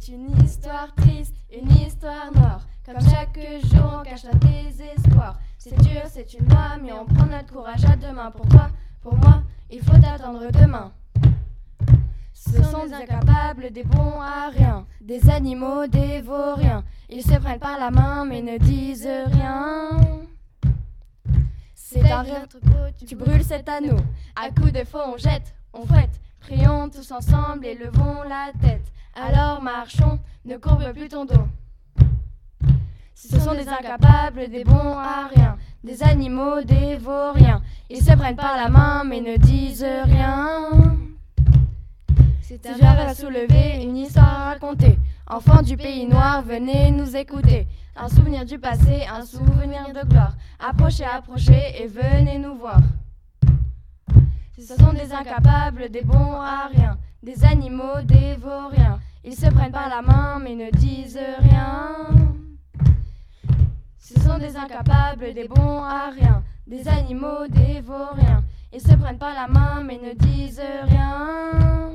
C'est une histoire triste, une histoire noire. Comme chaque jour, on cache notre désespoir. C'est dur, c'est une loi, mais on prend notre courage à demain. Pour toi, pour moi, il faut attendre demain. Ce sont des incapables, des bons à rien, des animaux, des vauriens. Ils se prennent par la main mais ne disent rien. C'est un rire tu brûles cet anneau. À coups de feu, on jette, on fouette. Prions tous ensemble et levons la tête. Alors marchons, ne courbe plus ton dos. Ce sont des incapables, des bons à rien, des animaux, des vauriens. Ils se prennent par la main mais ne disent rien. C'est un rêve à soulever, une histoire à raconter. Enfants du pays noir, venez nous écouter. Un souvenir du passé, un souvenir de gloire. Approchez, approchez et venez nous voir. Ce sont des incapables, des bons à rien, des animaux, des vauriens. Ils se prennent par la main mais ne disent rien. Ce sont des incapables, des bons à rien, des animaux, des vauriens. Ils se prennent par la main mais ne disent rien.